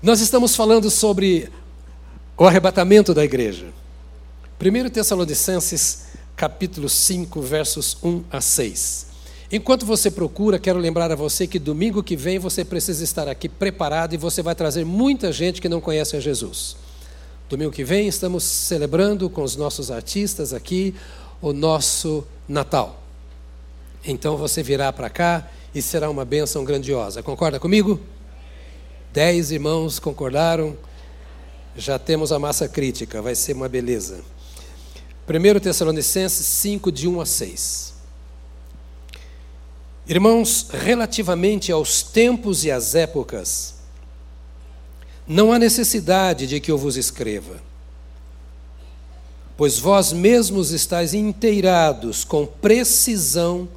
Nós estamos falando sobre o arrebatamento da igreja. 1 Tessalonicenses, capítulo 5, versos 1 a 6. Enquanto você procura, quero lembrar a você que domingo que vem você precisa estar aqui preparado e você vai trazer muita gente que não conhece a Jesus. Domingo que vem estamos celebrando com os nossos artistas aqui o nosso Natal. Então você virá para cá e será uma bênção grandiosa. Concorda comigo? Dez irmãos concordaram. Já temos a massa crítica, vai ser uma beleza. 1 Tessalonicenses 5, de 1 a 6. Irmãos, relativamente aos tempos e às épocas, não há necessidade de que eu vos escreva, pois vós mesmos estáis inteirados com precisão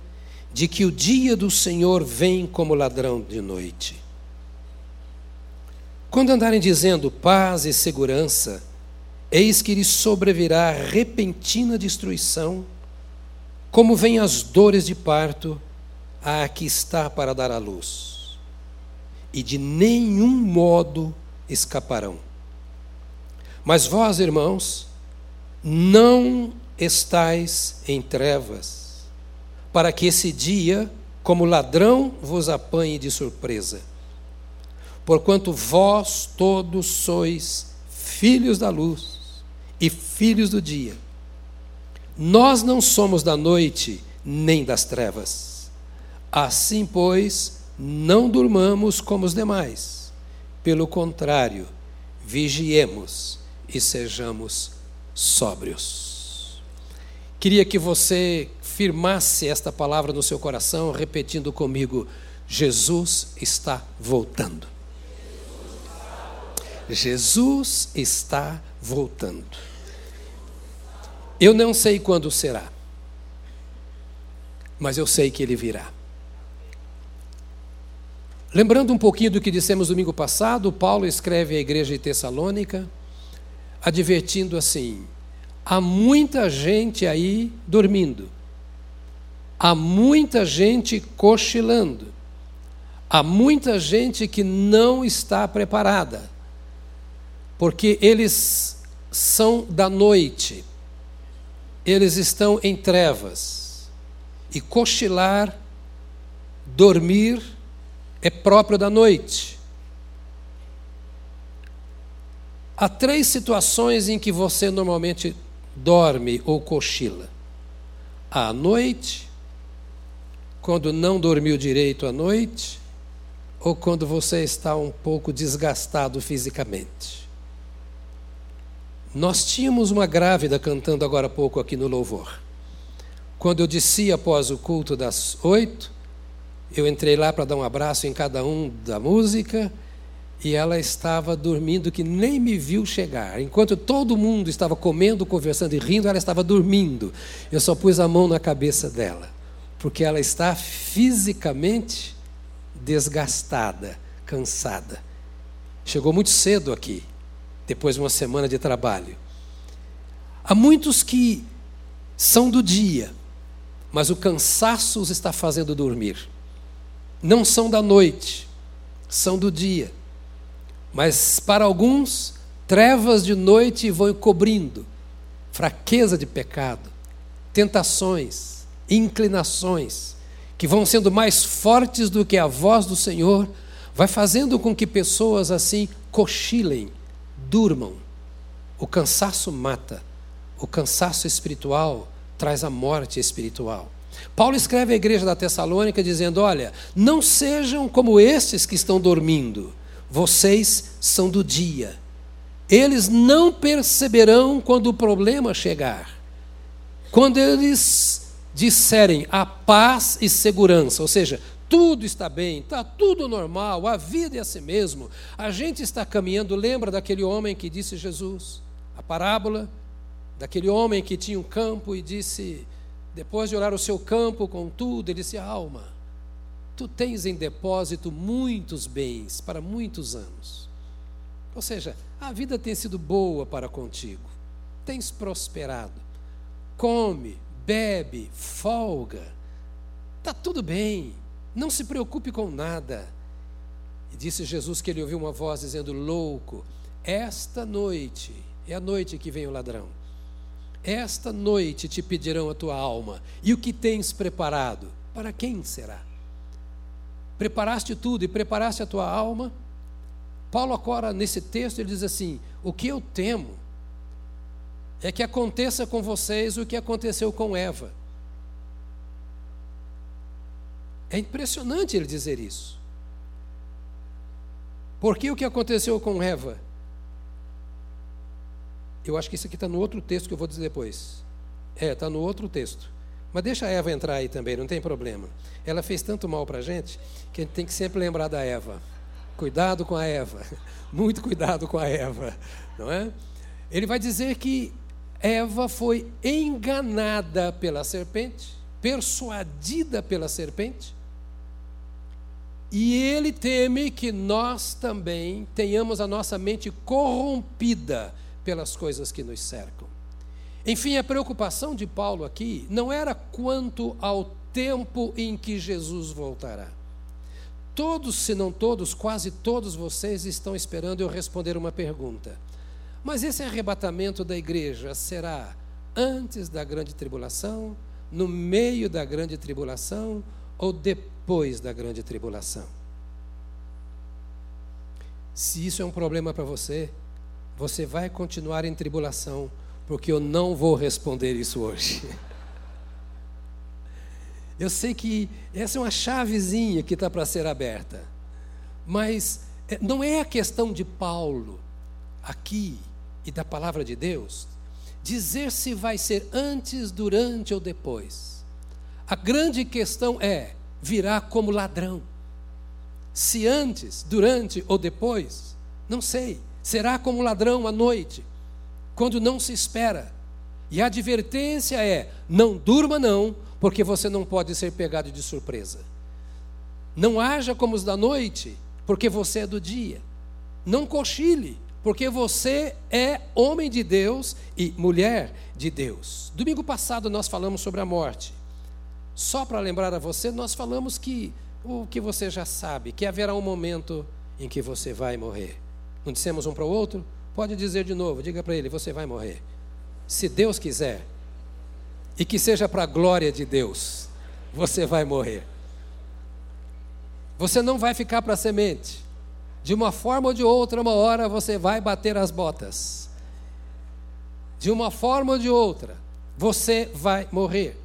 de que o dia do Senhor vem como ladrão de noite. Quando andarem dizendo paz e segurança, eis que lhes sobrevirá repentina destruição, como vêm as dores de parto a que está para dar à luz, e de nenhum modo escaparão. Mas vós, irmãos, não estais em trevas, para que esse dia, como ladrão, vos apanhe de surpresa. Porquanto vós todos sois filhos da luz e filhos do dia. Nós não somos da noite nem das trevas. Assim, pois, não durmamos como os demais pelo contrário, vigiemos e sejamos sóbrios. Queria que você firmasse esta palavra no seu coração, repetindo comigo: Jesus está voltando. Jesus está voltando. Eu não sei quando será, mas eu sei que ele virá. Lembrando um pouquinho do que dissemos domingo passado, Paulo escreve à igreja de Tessalônica, advertindo assim: há muita gente aí dormindo, há muita gente cochilando, há muita gente que não está preparada, porque eles são da noite, eles estão em trevas, e cochilar, dormir, é próprio da noite. Há três situações em que você normalmente dorme ou cochila: à noite, quando não dormiu direito à noite, ou quando você está um pouco desgastado fisicamente. Nós tínhamos uma grávida cantando agora há pouco aqui no louvor. Quando eu desci após o culto das oito, eu entrei lá para dar um abraço em cada um da música e ela estava dormindo que nem me viu chegar. Enquanto todo mundo estava comendo, conversando e rindo, ela estava dormindo. Eu só pus a mão na cabeça dela, porque ela está fisicamente desgastada, cansada. Chegou muito cedo aqui, depois de uma semana de trabalho. Há muitos que são do dia, mas o cansaço os está fazendo dormir não são da noite, são do dia. Mas para alguns, trevas de noite vão cobrindo fraqueza de pecado, tentações, inclinações, que vão sendo mais fortes do que a voz do Senhor, vai fazendo com que pessoas assim cochilem, durmam. O cansaço mata, o cansaço espiritual traz a morte espiritual. Paulo escreve à igreja da Tessalônica dizendo: Olha, não sejam como estes que estão dormindo, vocês são do dia. Eles não perceberão quando o problema chegar. Quando eles disserem a paz e segurança, ou seja, tudo está bem, está tudo normal, a vida é assim mesmo, a gente está caminhando. Lembra daquele homem que disse Jesus, a parábola daquele homem que tinha um campo e disse: depois de olhar o seu campo com tudo, ele disse: Alma, tu tens em depósito muitos bens para muitos anos. Ou seja, a vida tem sido boa para contigo, tens prosperado. Come, bebe, folga, está tudo bem, não se preocupe com nada. E disse Jesus que ele ouviu uma voz dizendo: Louco, esta noite, é a noite que vem o ladrão, esta noite te pedirão a tua alma, e o que tens preparado? Para quem será? Preparaste tudo e preparaste a tua alma? Paulo agora, nesse texto, ele diz assim: O que eu temo é que aconteça com vocês o que aconteceu com Eva. É impressionante ele dizer isso. Porque o que aconteceu com Eva? Eu acho que isso aqui está no outro texto que eu vou dizer depois. É, está no outro texto. Mas deixa a Eva entrar aí também, não tem problema. Ela fez tanto mal para a gente que a gente tem que sempre lembrar da Eva. Cuidado com a Eva. Muito cuidado com a Eva. Não é? Ele vai dizer que Eva foi enganada pela serpente, persuadida pela serpente, e ele teme que nós também tenhamos a nossa mente corrompida pelas coisas que nos cercam. Enfim, a preocupação de Paulo aqui não era quanto ao tempo em que Jesus voltará. Todos, se não todos, quase todos vocês estão esperando eu responder uma pergunta. Mas esse arrebatamento da igreja será antes da grande tribulação, no meio da grande tribulação ou depois da grande tribulação? Se isso é um problema para você, você vai continuar em tribulação, porque eu não vou responder isso hoje. Eu sei que essa é uma chavezinha que está para ser aberta, mas é, não é a questão de Paulo aqui e da palavra de Deus dizer se vai ser antes, durante ou depois. A grande questão é: virá como ladrão. Se antes, durante ou depois, não sei. Será como ladrão à noite, quando não se espera. E a advertência é: não durma, não, porque você não pode ser pegado de surpresa. Não haja como os da noite, porque você é do dia. Não cochile, porque você é homem de Deus e mulher de Deus. Domingo passado nós falamos sobre a morte. Só para lembrar a você, nós falamos que o que você já sabe, que haverá um momento em que você vai morrer. Não dissemos um para o outro? Pode dizer de novo, diga para ele: você vai morrer. Se Deus quiser, e que seja para a glória de Deus, você vai morrer. Você não vai ficar para semente. De uma forma ou de outra, uma hora você vai bater as botas. De uma forma ou de outra, você vai morrer.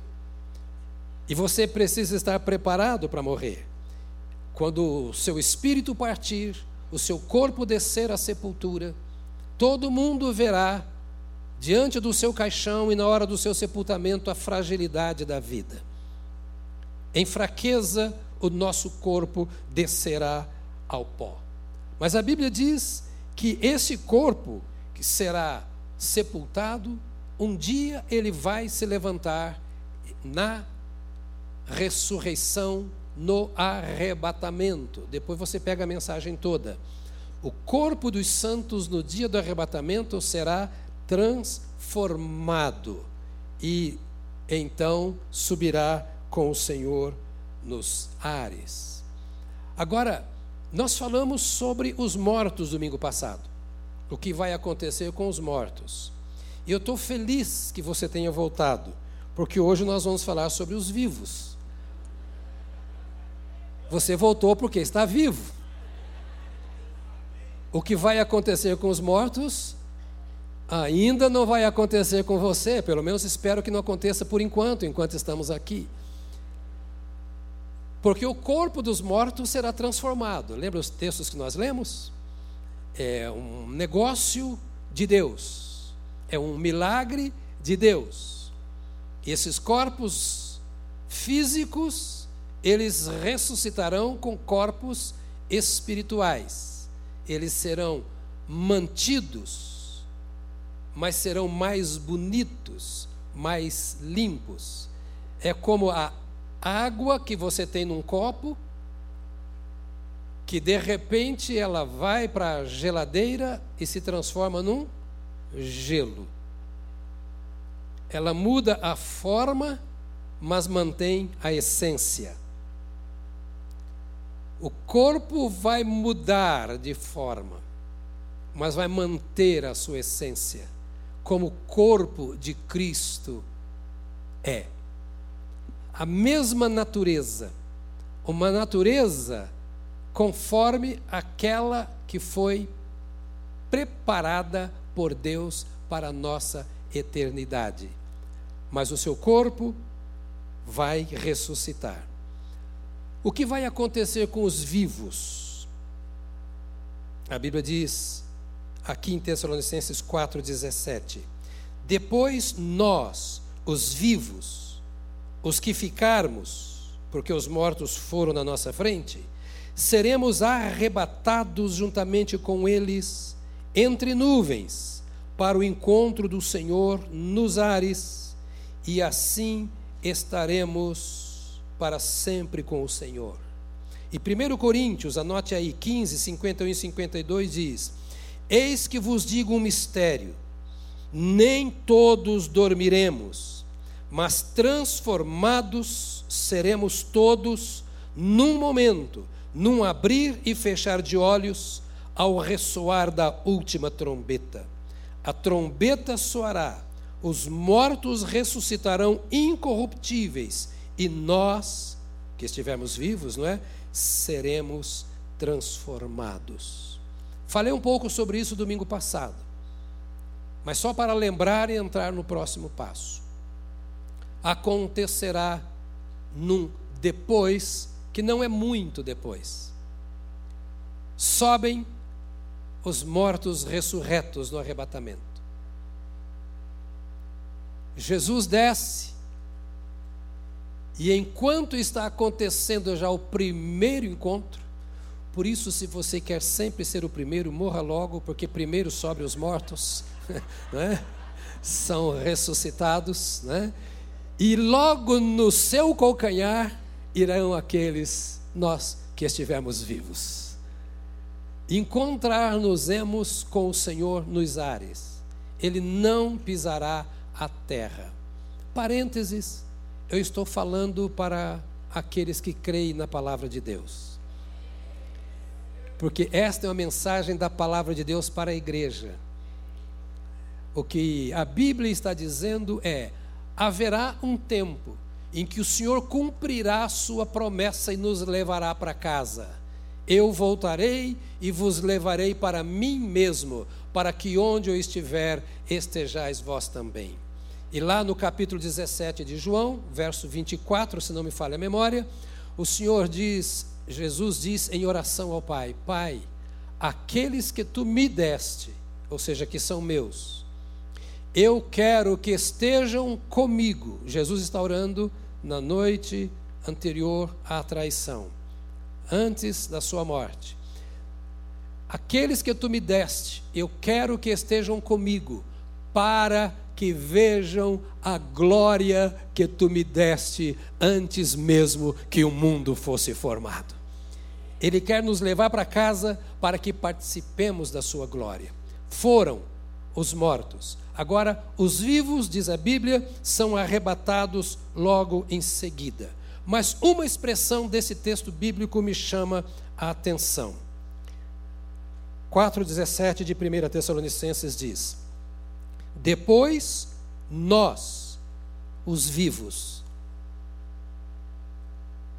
E você precisa estar preparado para morrer. Quando o seu espírito partir, o seu corpo descer à sepultura, todo mundo verá diante do seu caixão e na hora do seu sepultamento a fragilidade da vida. Em fraqueza, o nosso corpo descerá ao pó. Mas a Bíblia diz que esse corpo que será sepultado, um dia ele vai se levantar na ressurreição, no arrebatamento. Depois você pega a mensagem toda. O corpo dos santos no dia do arrebatamento será transformado e então subirá com o Senhor nos ares. Agora, nós falamos sobre os mortos domingo passado. O que vai acontecer com os mortos. E eu estou feliz que você tenha voltado, porque hoje nós vamos falar sobre os vivos. Você voltou porque está vivo. O que vai acontecer com os mortos ainda não vai acontecer com você, pelo menos espero que não aconteça por enquanto, enquanto estamos aqui. Porque o corpo dos mortos será transformado. Lembra os textos que nós lemos? É um negócio de Deus. É um milagre de Deus. E esses corpos físicos, eles ressuscitarão com corpos espirituais. Eles serão mantidos, mas serão mais bonitos, mais limpos. É como a água que você tem num copo, que de repente ela vai para a geladeira e se transforma num gelo. Ela muda a forma, mas mantém a essência. O corpo vai mudar de forma, mas vai manter a sua essência, como o corpo de Cristo é. A mesma natureza, uma natureza conforme aquela que foi preparada por Deus para a nossa eternidade. Mas o seu corpo vai ressuscitar. O que vai acontecer com os vivos? A Bíblia diz, aqui em Tessalonicenses 4,17: Depois nós, os vivos, os que ficarmos, porque os mortos foram na nossa frente, seremos arrebatados juntamente com eles entre nuvens para o encontro do Senhor nos ares, e assim estaremos para sempre com o Senhor. E 1 Coríntios, anote aí, 15, 51 e 52 diz: Eis que vos digo um mistério, nem todos dormiremos, mas transformados seremos todos num momento num abrir e fechar de olhos, ao ressoar da última trombeta. A trombeta soará, os mortos ressuscitarão incorruptíveis, e nós, que estivermos vivos, não é? Seremos transformados. Falei um pouco sobre isso domingo passado, mas só para lembrar e entrar no próximo passo. Acontecerá num depois que não é muito depois. Sobem os mortos ressurretos no arrebatamento. Jesus desce, e enquanto está acontecendo já o primeiro encontro, por isso, se você quer sempre ser o primeiro, morra logo, porque primeiro sobre os mortos, né? são ressuscitados, né? e logo no seu calcanhar irão aqueles nós que estivermos vivos. Encontrar-nos-emos com o Senhor nos ares. Ele não pisará a terra. Parênteses, eu estou falando para aqueles que creem na palavra de Deus. Porque esta é uma mensagem da palavra de Deus para a igreja. O que a Bíblia está dizendo é: haverá um tempo em que o Senhor cumprirá a sua promessa e nos levará para casa. Eu voltarei e vos levarei para mim mesmo, para que onde eu estiver estejais vós também. E lá no capítulo 17 de João, verso 24, se não me falha a memória, o Senhor diz, Jesus diz em oração ao Pai: Pai, aqueles que tu me deste, ou seja, que são meus, eu quero que estejam comigo. Jesus está orando na noite anterior à traição, antes da sua morte. Aqueles que tu me deste, eu quero que estejam comigo, para que vejam a glória que tu me deste antes mesmo que o mundo fosse formado. Ele quer nos levar para casa para que participemos da sua glória. Foram os mortos. Agora, os vivos, diz a Bíblia, são arrebatados logo em seguida. Mas uma expressão desse texto bíblico me chama a atenção. 4,17 de 1 Tessalonicenses diz: Depois nós, os vivos,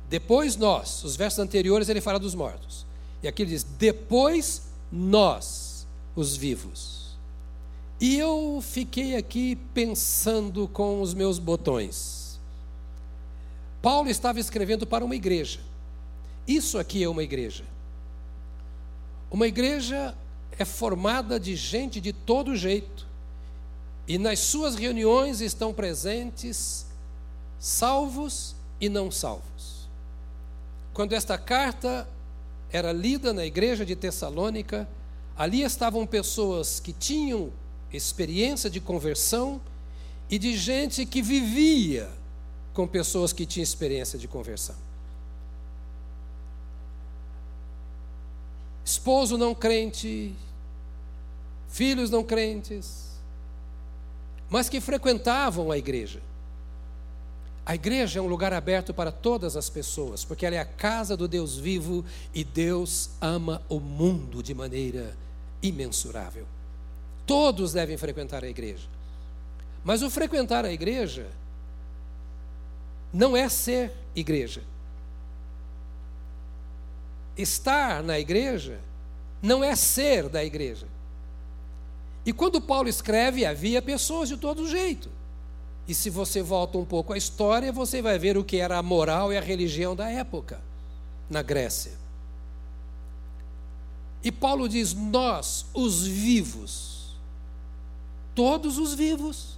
depois nós, os versos anteriores ele fala dos mortos. E aqui ele diz: Depois nós, os vivos e eu fiquei aqui pensando com os meus botões. Paulo estava escrevendo para uma igreja. Isso aqui é uma igreja. Uma igreja é formada de gente de todo jeito. E nas suas reuniões estão presentes salvos e não salvos. Quando esta carta era lida na igreja de Tessalônica, ali estavam pessoas que tinham experiência de conversão e de gente que vivia com pessoas que tinham experiência de conversão. Esposo não crente, filhos não crentes, mas que frequentavam a igreja. A igreja é um lugar aberto para todas as pessoas, porque ela é a casa do Deus vivo e Deus ama o mundo de maneira imensurável. Todos devem frequentar a igreja. Mas o frequentar a igreja não é ser igreja. Estar na igreja não é ser da igreja. E quando Paulo escreve, havia pessoas de todo jeito. E se você volta um pouco à história, você vai ver o que era a moral e a religião da época na Grécia. E Paulo diz: Nós, os vivos, todos os vivos,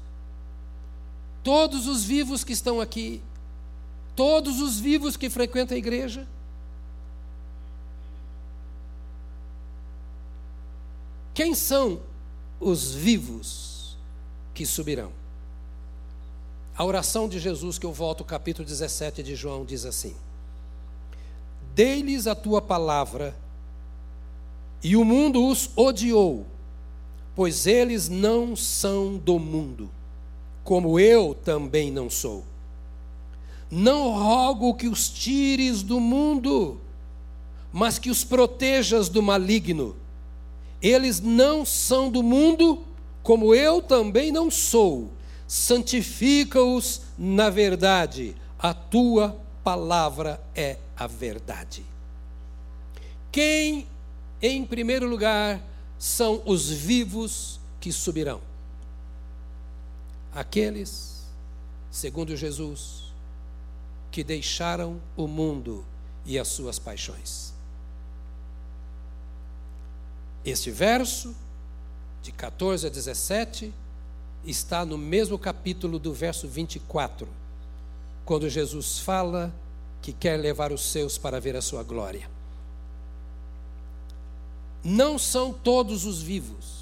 todos os vivos que estão aqui, todos os vivos que frequentam a igreja, quem são os vivos que subirão? A oração de Jesus, que eu volto ao capítulo 17 de João, diz assim: Dei-lhes a tua palavra, e o mundo os odiou, pois eles não são do mundo, como eu também não sou. Não rogo que os tires do mundo, mas que os protejas do maligno. Eles não são do mundo, como eu também não sou santifica-os na verdade, a tua palavra é a verdade. Quem, em primeiro lugar, são os vivos que subirão? Aqueles, segundo Jesus, que deixaram o mundo e as suas paixões. Este verso, de 14 a 17, está no mesmo capítulo do verso 24, quando Jesus fala que quer levar os seus para ver a sua glória. Não são todos os vivos.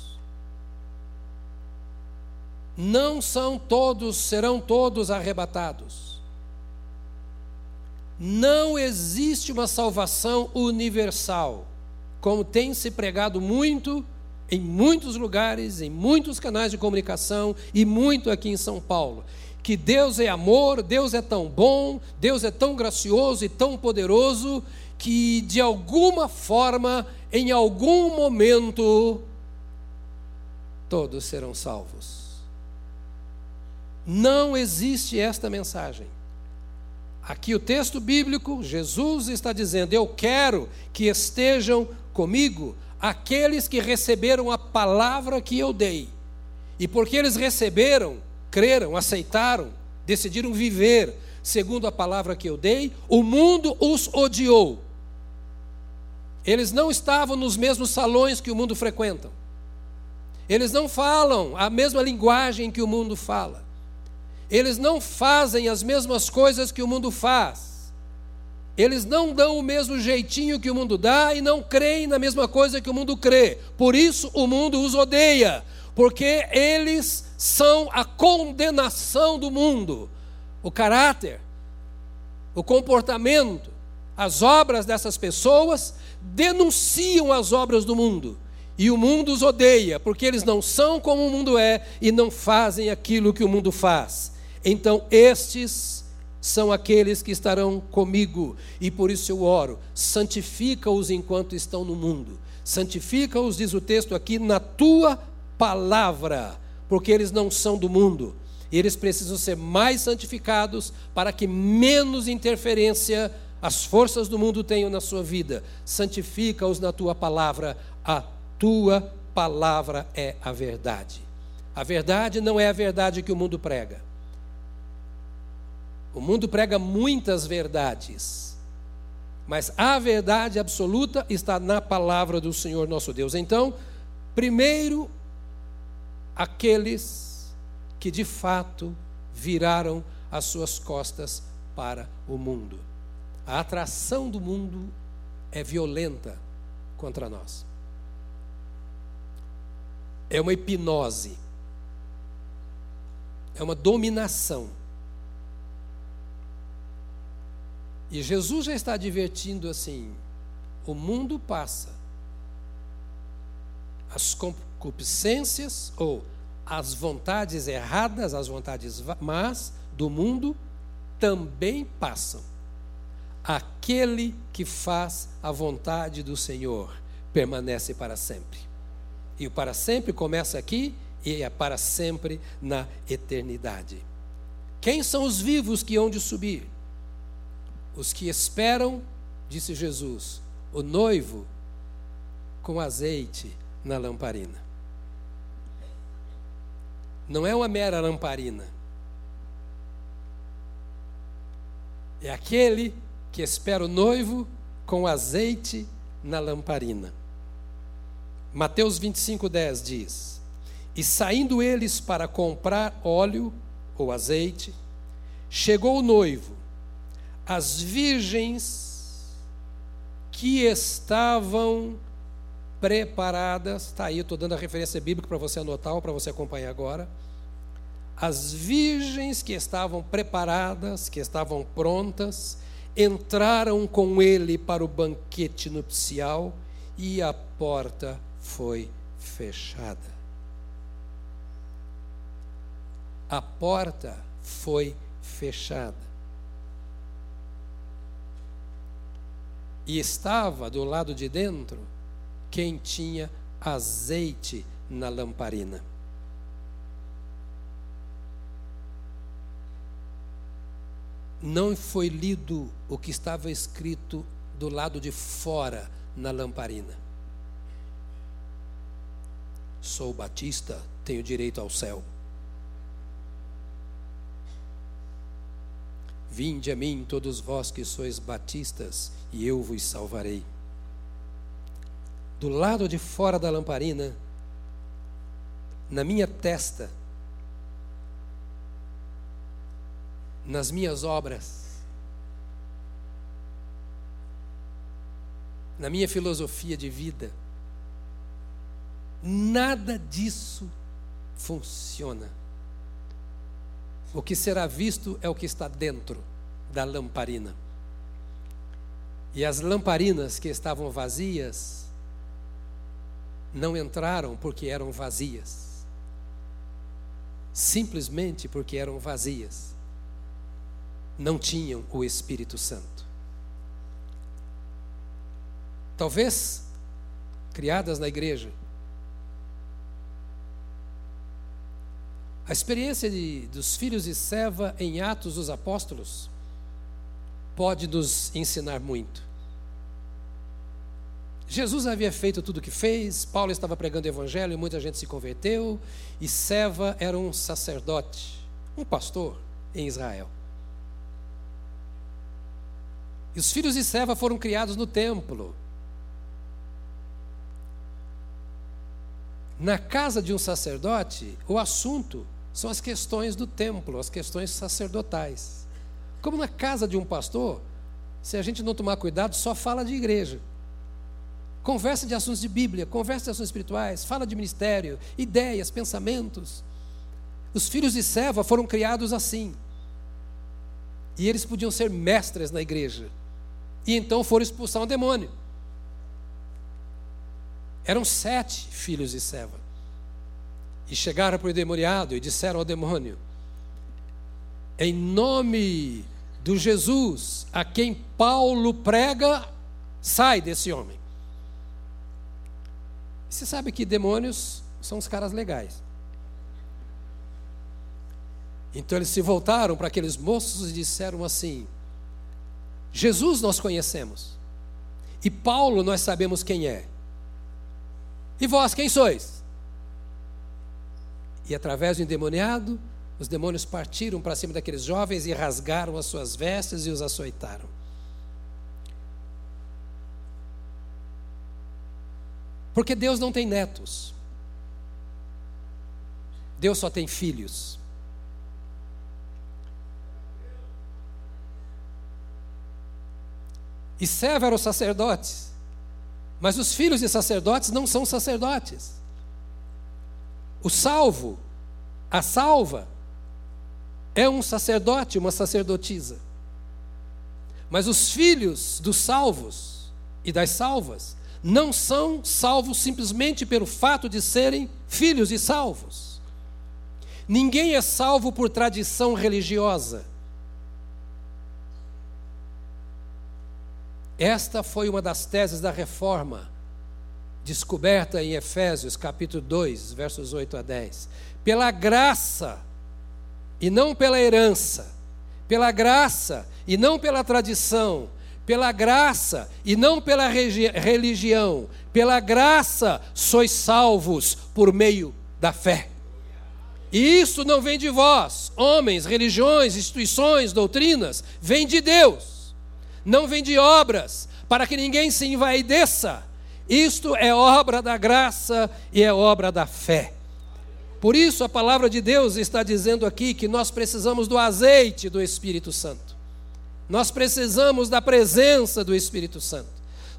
Não são todos, serão todos arrebatados. Não existe uma salvação universal, como tem se pregado muito em muitos lugares, em muitos canais de comunicação e muito aqui em São Paulo. Que Deus é amor, Deus é tão bom, Deus é tão gracioso e tão poderoso que de alguma forma, em algum momento, todos serão salvos. Não existe esta mensagem. Aqui o texto bíblico, Jesus está dizendo: Eu quero que estejam comigo aqueles que receberam a palavra que eu dei. E porque eles receberam, creram, aceitaram, decidiram viver segundo a palavra que eu dei, o mundo os odiou. Eles não estavam nos mesmos salões que o mundo frequenta. Eles não falam a mesma linguagem que o mundo fala. Eles não fazem as mesmas coisas que o mundo faz. Eles não dão o mesmo jeitinho que o mundo dá e não creem na mesma coisa que o mundo crê. Por isso o mundo os odeia, porque eles são a condenação do mundo. O caráter, o comportamento, as obras dessas pessoas denunciam as obras do mundo. E o mundo os odeia, porque eles não são como o mundo é e não fazem aquilo que o mundo faz. Então, estes são aqueles que estarão comigo, e por isso eu oro, santifica-os enquanto estão no mundo, santifica-os, diz o texto aqui, na tua palavra, porque eles não são do mundo, eles precisam ser mais santificados para que menos interferência as forças do mundo tenham na sua vida. Santifica-os na tua palavra, a tua palavra é a verdade. A verdade não é a verdade que o mundo prega. O mundo prega muitas verdades, mas a verdade absoluta está na palavra do Senhor nosso Deus. Então, primeiro, aqueles que de fato viraram as suas costas para o mundo. A atração do mundo é violenta contra nós. É uma hipnose. É uma dominação. E Jesus já está advertindo assim: o mundo passa, as concupiscências ou as vontades erradas, as vontades más do mundo também passam. Aquele que faz a vontade do Senhor permanece para sempre. E o para sempre começa aqui e é para sempre na eternidade. Quem são os vivos que hão de subir? Os que esperam, disse Jesus, o noivo com azeite na lamparina. Não é uma mera lamparina. É aquele que espera o noivo com azeite na lamparina. Mateus 25, 10 diz: E saindo eles para comprar óleo ou azeite, chegou o noivo, as virgens que estavam preparadas, está aí, estou dando a referência bíblica para você anotar ou para você acompanhar agora. As virgens que estavam preparadas, que estavam prontas, entraram com ele para o banquete nupcial e a porta foi fechada. A porta foi fechada. E estava do lado de dentro quem tinha azeite na lamparina. Não foi lido o que estava escrito do lado de fora na lamparina. Sou batista, tenho direito ao céu. Vinde a mim, todos vós que sois batistas, e eu vos salvarei do lado de fora da lamparina, na minha testa, nas minhas obras, na minha filosofia de vida, nada disso funciona. O que será visto é o que está dentro da lamparina. E as lamparinas que estavam vazias, não entraram porque eram vazias. Simplesmente porque eram vazias. Não tinham o Espírito Santo. Talvez criadas na igreja. A experiência de, dos filhos de Seva em Atos dos Apóstolos pode nos ensinar muito. Jesus havia feito tudo o que fez, Paulo estava pregando o evangelho e muita gente se converteu, e Seva era um sacerdote, um pastor em Israel. E os filhos de Seva foram criados no templo. Na casa de um sacerdote, o assunto são as questões do templo, as questões sacerdotais. Como na casa de um pastor, se a gente não tomar cuidado, só fala de igreja. Conversa de assuntos de Bíblia, conversa de assuntos espirituais, fala de ministério, ideias, pensamentos. Os filhos de Seva foram criados assim. E eles podiam ser mestres na igreja. E então foram expulsar um demônio. Eram sete filhos de Seva. E chegaram para o demoniado e disseram ao demônio: Em nome do Jesus a quem Paulo prega, sai desse homem. Você sabe que demônios são os caras legais. Então eles se voltaram para aqueles moços e disseram assim: Jesus nós conhecemos, e Paulo nós sabemos quem é. E vós quem sois? E através do endemoniado, os demônios partiram para cima daqueles jovens e rasgaram as suas vestes e os açoitaram. Porque Deus não tem netos. Deus só tem filhos. E Seva eram sacerdotes. Mas os filhos de sacerdotes não são sacerdotes. O salvo, a salva, é um sacerdote, uma sacerdotisa. Mas os filhos dos salvos e das salvas não são salvos simplesmente pelo fato de serem filhos e salvos. Ninguém é salvo por tradição religiosa. Esta foi uma das teses da reforma descoberta em Efésios capítulo 2, versos 8 a 10. Pela graça, e não pela herança, pela graça e não pela tradição, pela graça e não pela religião, pela graça sois salvos por meio da fé. E isso não vem de vós, homens, religiões, instituições, doutrinas, vem de Deus. Não vem de obras, para que ninguém se envaideça. Isto é obra da graça e é obra da fé. Por isso a palavra de Deus está dizendo aqui que nós precisamos do azeite do Espírito Santo. Nós precisamos da presença do Espírito Santo.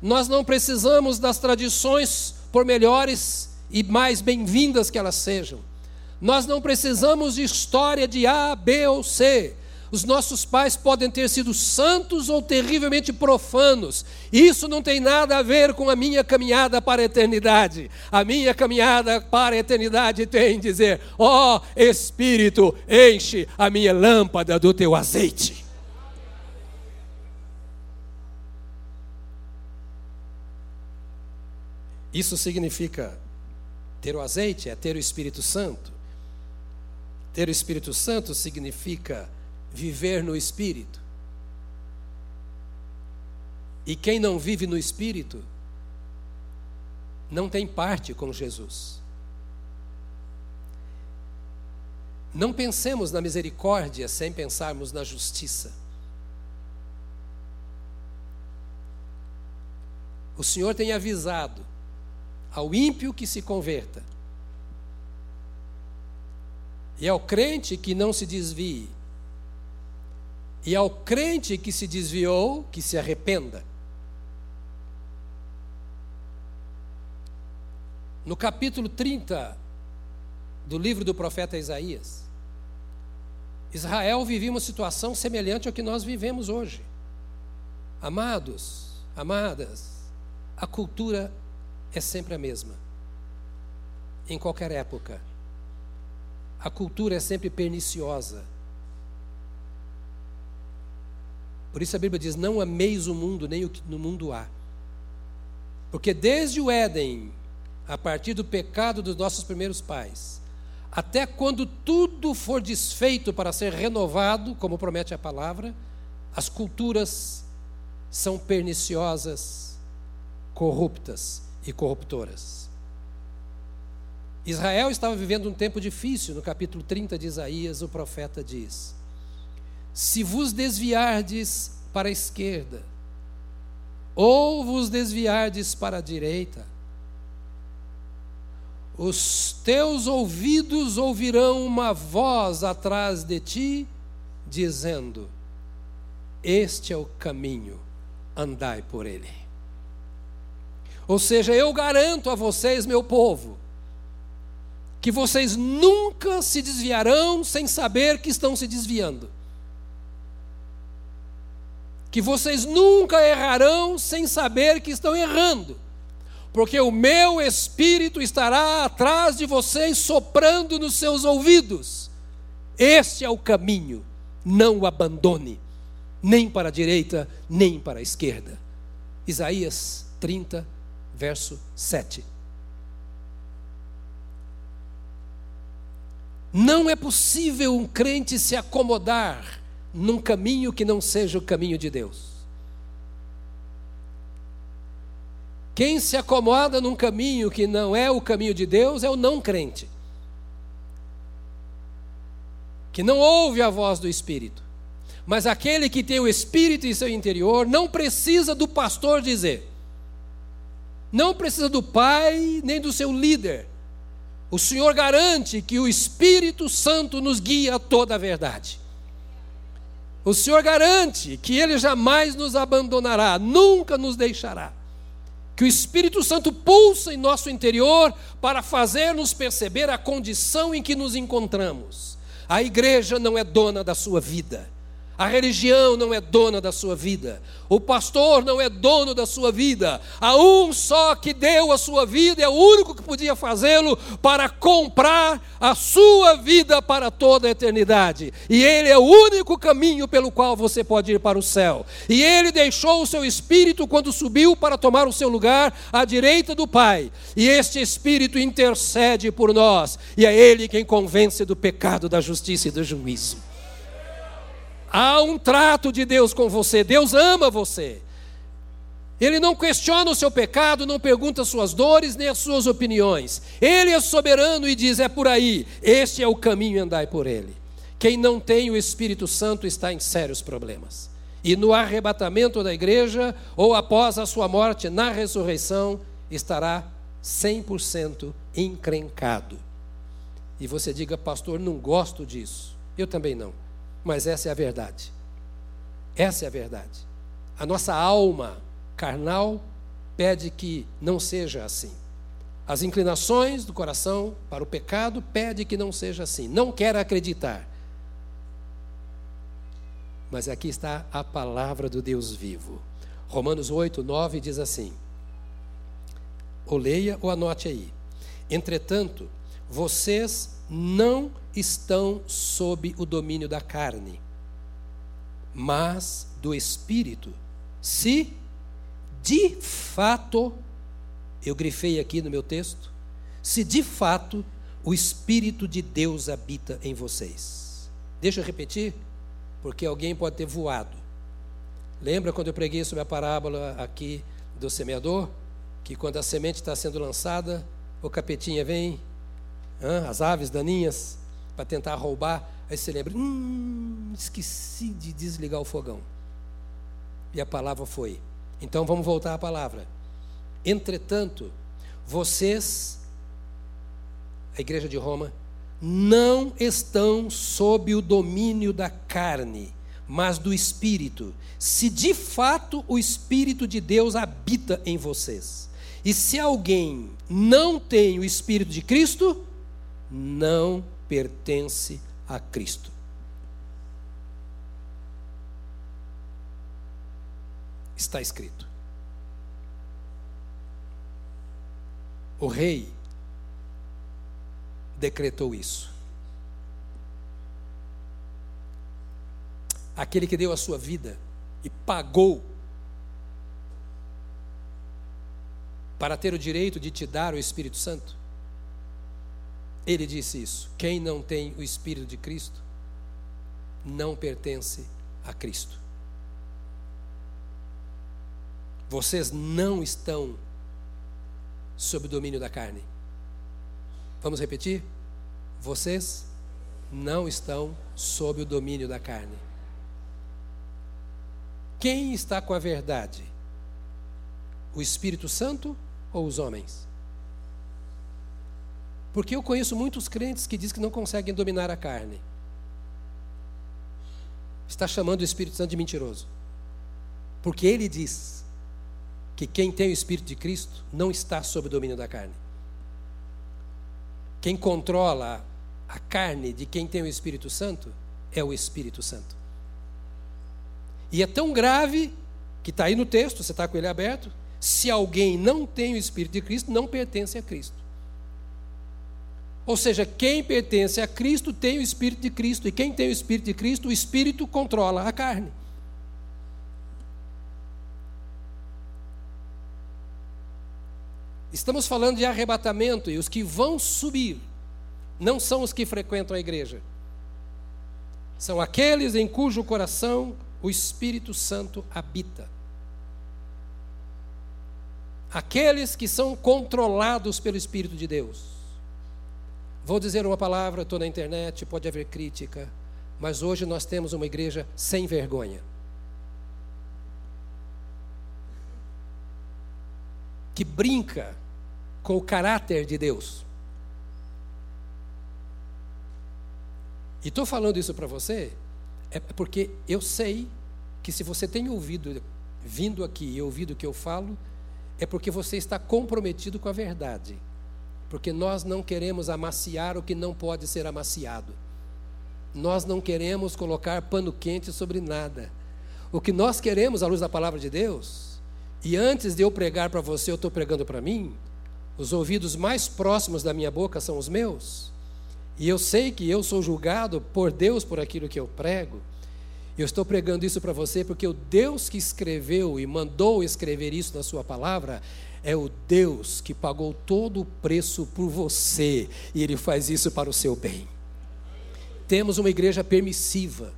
Nós não precisamos das tradições, por melhores e mais bem-vindas que elas sejam. Nós não precisamos de história de A, B ou C. Os nossos pais podem ter sido santos ou terrivelmente profanos. Isso não tem nada a ver com a minha caminhada para a eternidade. A minha caminhada para a eternidade tem dizer: ó oh, Espírito, enche a minha lâmpada do teu azeite. Isso significa ter o azeite, é ter o Espírito Santo. Ter o Espírito Santo significa viver no Espírito. E quem não vive no Espírito não tem parte com Jesus. Não pensemos na misericórdia sem pensarmos na justiça. O Senhor tem avisado ao ímpio que se converta, e ao crente que não se desvie, e ao crente que se desviou, que se arrependa. No capítulo 30 do livro do profeta Isaías, Israel vivia uma situação semelhante ao que nós vivemos hoje. Amados, amadas, a cultura é sempre a mesma. Em qualquer época. A cultura é sempre perniciosa. Por isso a Bíblia diz: Não ameis o mundo, nem o que no mundo há. Porque desde o Éden, a partir do pecado dos nossos primeiros pais, até quando tudo for desfeito para ser renovado, como promete a palavra, as culturas são perniciosas, corruptas e corruptoras. Israel estava vivendo um tempo difícil, no capítulo 30 de Isaías, o profeta diz: Se vos desviardes para a esquerda, ou vos desviardes para a direita, os teus ouvidos ouvirão uma voz atrás de ti, dizendo: Este é o caminho, andai por ele. Ou seja, eu garanto a vocês, meu povo, que vocês nunca se desviarão sem saber que estão se desviando. Que vocês nunca errarão sem saber que estão errando. Porque o meu espírito estará atrás de vocês, soprando nos seus ouvidos. Este é o caminho, não o abandone, nem para a direita, nem para a esquerda. Isaías 30, verso 7. Não é possível um crente se acomodar num caminho que não seja o caminho de Deus. Quem se acomoda num caminho que não é o caminho de Deus é o não crente. Que não ouve a voz do Espírito. Mas aquele que tem o Espírito em seu interior não precisa do pastor dizer: não precisa do pai nem do seu líder. O Senhor garante que o Espírito Santo nos guia a toda a verdade. O Senhor garante que Ele jamais nos abandonará, nunca nos deixará. Que o Espírito Santo pulsa em nosso interior para fazer-nos perceber a condição em que nos encontramos. A igreja não é dona da sua vida. A religião não é dona da sua vida. O pastor não é dono da sua vida. Há um só que deu a sua vida, é o único que podia fazê-lo para comprar a sua vida para toda a eternidade. E ele é o único caminho pelo qual você pode ir para o céu. E ele deixou o seu espírito quando subiu para tomar o seu lugar à direita do Pai. E este espírito intercede por nós. E é ele quem convence do pecado, da justiça e do juízo. Há um trato de Deus com você, Deus ama você. Ele não questiona o seu pecado, não pergunta as suas dores nem as suas opiniões. Ele é soberano e diz: é por aí, este é o caminho, andai por ele. Quem não tem o Espírito Santo está em sérios problemas. E no arrebatamento da igreja, ou após a sua morte, na ressurreição, estará 100% encrencado. E você diga, pastor, não gosto disso. Eu também não. Mas essa é a verdade. Essa é a verdade. A nossa alma carnal pede que não seja assim. As inclinações do coração para o pecado pede que não seja assim. Não quer acreditar. Mas aqui está a palavra do Deus vivo. Romanos 8, 9 diz assim: ou leia ou anote aí. Entretanto, vocês não estão sob o domínio da carne, mas do espírito. Se de fato, eu grifei aqui no meu texto, se de fato o espírito de Deus habita em vocês. Deixa eu repetir, porque alguém pode ter voado. Lembra quando eu preguei sobre a parábola aqui do semeador? Que quando a semente está sendo lançada, o capetinha vem, as aves daninhas para tentar roubar. Aí você lembra, hum, esqueci de desligar o fogão. E a palavra foi. Então vamos voltar à palavra. Entretanto, vocês, a igreja de Roma, não estão sob o domínio da carne, mas do espírito. Se de fato o espírito de Deus habita em vocês. E se alguém não tem o espírito de Cristo, não pertence a Cristo. Está escrito. O rei decretou isso. Aquele que deu a sua vida e pagou para ter o direito de te dar o Espírito Santo ele disse isso: quem não tem o Espírito de Cristo não pertence a Cristo. Vocês não estão sob o domínio da carne. Vamos repetir? Vocês não estão sob o domínio da carne. Quem está com a verdade? O Espírito Santo ou os homens? Porque eu conheço muitos crentes que dizem que não conseguem dominar a carne. Está chamando o Espírito Santo de mentiroso. Porque ele diz que quem tem o Espírito de Cristo não está sob o domínio da carne. Quem controla a carne de quem tem o Espírito Santo é o Espírito Santo. E é tão grave que está aí no texto, você está com ele aberto. Se alguém não tem o Espírito de Cristo, não pertence a Cristo. Ou seja, quem pertence a Cristo tem o Espírito de Cristo, e quem tem o Espírito de Cristo, o Espírito controla a carne. Estamos falando de arrebatamento, e os que vão subir não são os que frequentam a igreja, são aqueles em cujo coração o Espírito Santo habita. Aqueles que são controlados pelo Espírito de Deus. Vou dizer uma palavra, estou na internet, pode haver crítica, mas hoje nós temos uma igreja sem vergonha. Que brinca com o caráter de Deus. E estou falando isso para você, é porque eu sei que se você tem ouvido, vindo aqui e ouvido o que eu falo, é porque você está comprometido com a verdade porque nós não queremos amaciar o que não pode ser amaciado. Nós não queremos colocar pano quente sobre nada. O que nós queremos, à luz da palavra de Deus, e antes de eu pregar para você, eu estou pregando para mim, os ouvidos mais próximos da minha boca são os meus, e eu sei que eu sou julgado por Deus por aquilo que eu prego. Eu estou pregando isso para você porque o Deus que escreveu e mandou escrever isso na Sua palavra é o Deus que pagou todo o preço por você e Ele faz isso para o seu bem. Temos uma igreja permissiva.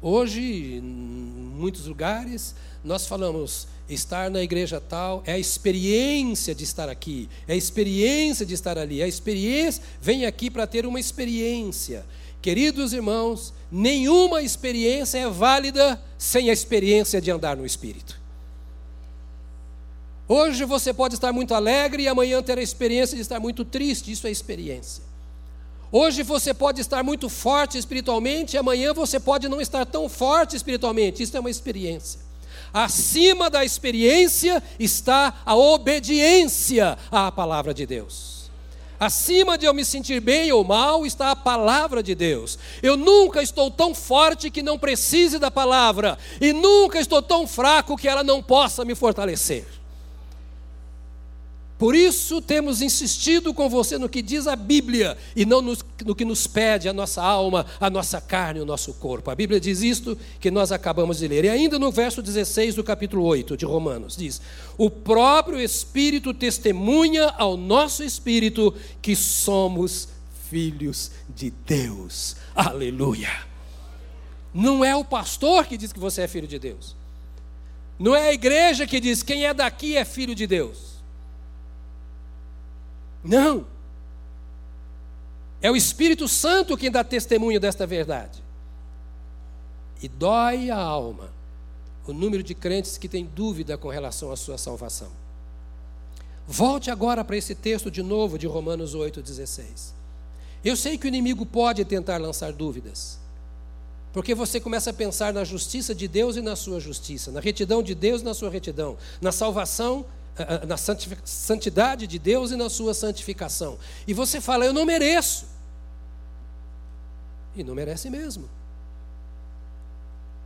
Hoje, em muitos lugares, nós falamos estar na igreja tal é a experiência de estar aqui, é a experiência de estar ali, é a experiência, vem aqui para ter uma experiência. Queridos irmãos, nenhuma experiência é válida sem a experiência de andar no Espírito. Hoje você pode estar muito alegre e amanhã ter a experiência de estar muito triste, isso é experiência. Hoje você pode estar muito forte espiritualmente e amanhã você pode não estar tão forte espiritualmente, isso é uma experiência. Acima da experiência está a obediência à palavra de Deus. Acima de eu me sentir bem ou mal está a palavra de Deus. Eu nunca estou tão forte que não precise da palavra, e nunca estou tão fraco que ela não possa me fortalecer. Por isso temos insistido com você no que diz a Bíblia e não no, no, que nos pede a nossa alma, a nossa carne, o nosso corpo. A Bíblia diz isto que nós acabamos de ler. E ainda no verso 16 do capítulo 8 de Romanos, diz: O próprio Espírito testemunha ao nosso espírito que somos filhos de Deus. Aleluia. Não é o pastor que diz que você é filho de Deus. Não é a igreja que diz quem é daqui é filho de Deus. Não. É o Espírito Santo quem dá testemunho desta verdade. E dói a alma o número de crentes que têm dúvida com relação à sua salvação. Volte agora para esse texto de novo de Romanos 8,16. Eu sei que o inimigo pode tentar lançar dúvidas, porque você começa a pensar na justiça de Deus e na sua justiça, na retidão de Deus e na sua retidão, na salvação na santidade de Deus e na sua santificação. E você fala, eu não mereço. E não merece mesmo.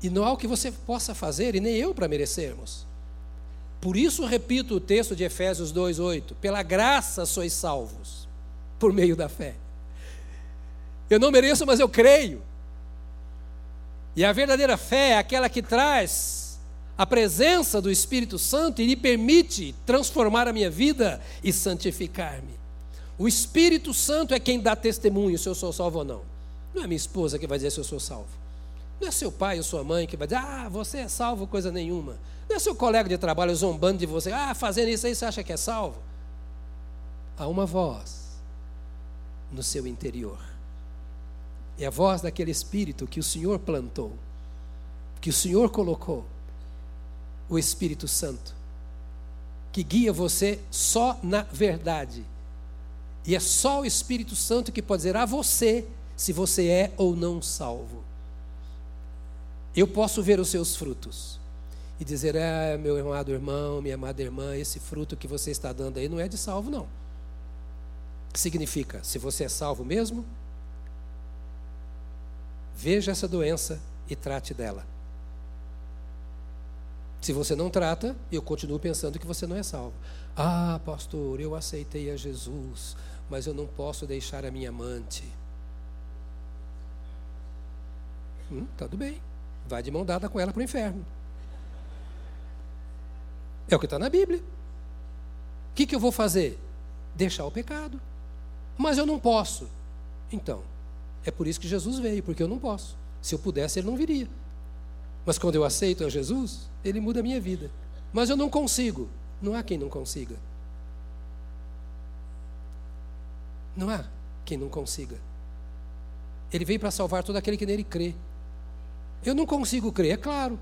E não há o que você possa fazer, e nem eu para merecermos. Por isso repito o texto de Efésios 2:8, pela graça sois salvos por meio da fé. Eu não mereço, mas eu creio. E a verdadeira fé é aquela que traz a presença do Espírito Santo lhe permite transformar a minha vida e santificar-me. O Espírito Santo é quem dá testemunho se eu sou salvo ou não. Não é minha esposa que vai dizer se eu sou salvo. Não é seu pai ou sua mãe que vai dizer, ah, você é salvo, coisa nenhuma. Não é seu colega de trabalho zombando de você, ah, fazendo isso aí você acha que é salvo. Há uma voz no seu interior. É a voz daquele Espírito que o Senhor plantou, que o Senhor colocou o Espírito Santo, que guia você só na verdade. E é só o Espírito Santo que pode dizer a você se você é ou não salvo. Eu posso ver os seus frutos e dizer: Ah, meu amado irmão, minha amada irmã, esse fruto que você está dando aí não é de salvo, não. Significa, se você é salvo mesmo, veja essa doença e trate dela. Se você não trata, eu continuo pensando que você não é salvo. Ah, pastor, eu aceitei a Jesus, mas eu não posso deixar a minha amante. Hum, tudo bem. Vai de mão dada com ela para o inferno. É o que está na Bíblia. O que, que eu vou fazer? Deixar o pecado. Mas eu não posso. Então, é por isso que Jesus veio, porque eu não posso. Se eu pudesse, ele não viria. Mas quando eu aceito a Jesus, ele muda a minha vida. Mas eu não consigo. Não há quem não consiga. Não há quem não consiga. Ele veio para salvar todo aquele que nele crê. Eu não consigo crer, é claro.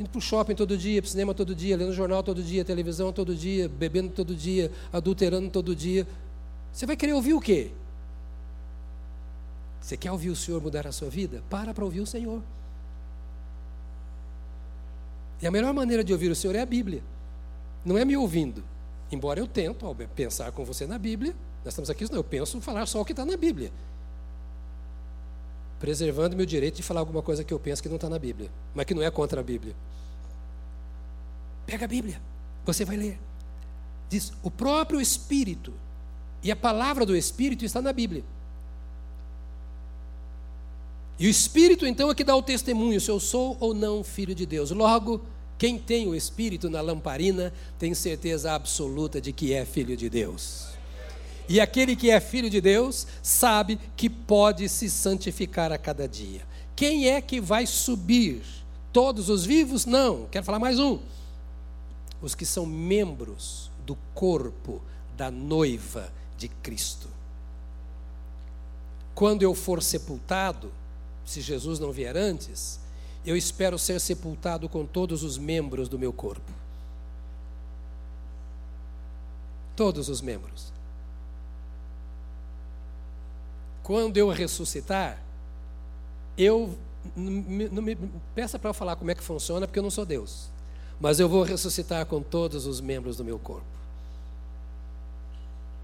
Indo para o shopping todo dia, para o cinema todo dia, lendo jornal todo dia, televisão todo dia, bebendo todo dia, adulterando todo dia. Você vai querer ouvir o quê? Você quer ouvir o Senhor mudar a sua vida? Para para ouvir o Senhor. E a melhor maneira de ouvir o Senhor é a Bíblia. Não é me ouvindo. Embora eu tento ao pensar com você na Bíblia, nós estamos aqui, eu penso falar só o que está na Bíblia. preservando meu direito de falar alguma coisa que eu penso que não está na Bíblia, mas que não é contra a Bíblia. Pega a Bíblia, você vai ler. Diz: o próprio Espírito e a palavra do Espírito está na Bíblia. E o Espírito então é que dá o testemunho se eu sou ou não filho de Deus. Logo, quem tem o Espírito na lamparina tem certeza absoluta de que é filho de Deus. E aquele que é filho de Deus sabe que pode se santificar a cada dia. Quem é que vai subir? Todos os vivos? Não. Quero falar mais um. Os que são membros do corpo da noiva de Cristo. Quando eu for sepultado, se Jesus não vier antes, eu espero ser sepultado com todos os membros do meu corpo. Todos os membros. Quando eu ressuscitar, eu não me peça para eu falar como é que funciona, porque eu não sou Deus. Mas eu vou ressuscitar com todos os membros do meu corpo.